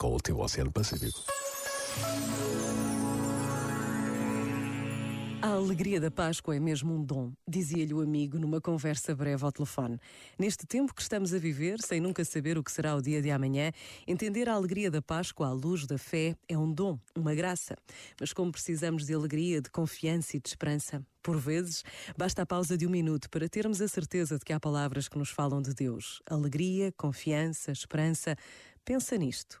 com o teu Oceano Pacífico. A alegria da Páscoa é mesmo um dom, dizia-lhe o amigo numa conversa breve ao telefone. Neste tempo que estamos a viver, sem nunca saber o que será o dia de amanhã, entender a alegria da Páscoa à luz da fé é um dom, uma graça. Mas como precisamos de alegria, de confiança e de esperança, por vezes, basta a pausa de um minuto para termos a certeza de que há palavras que nos falam de Deus. Alegria, confiança, esperança. Pensa nisto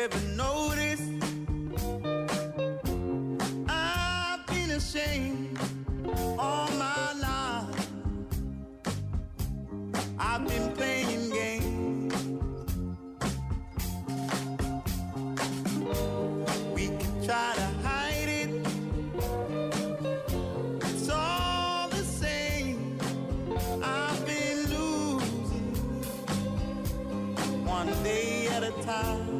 ever noticed? I've been ashamed all my life. I've been playing games. We can try to hide it. It's all the same. I've been losing one day at a time.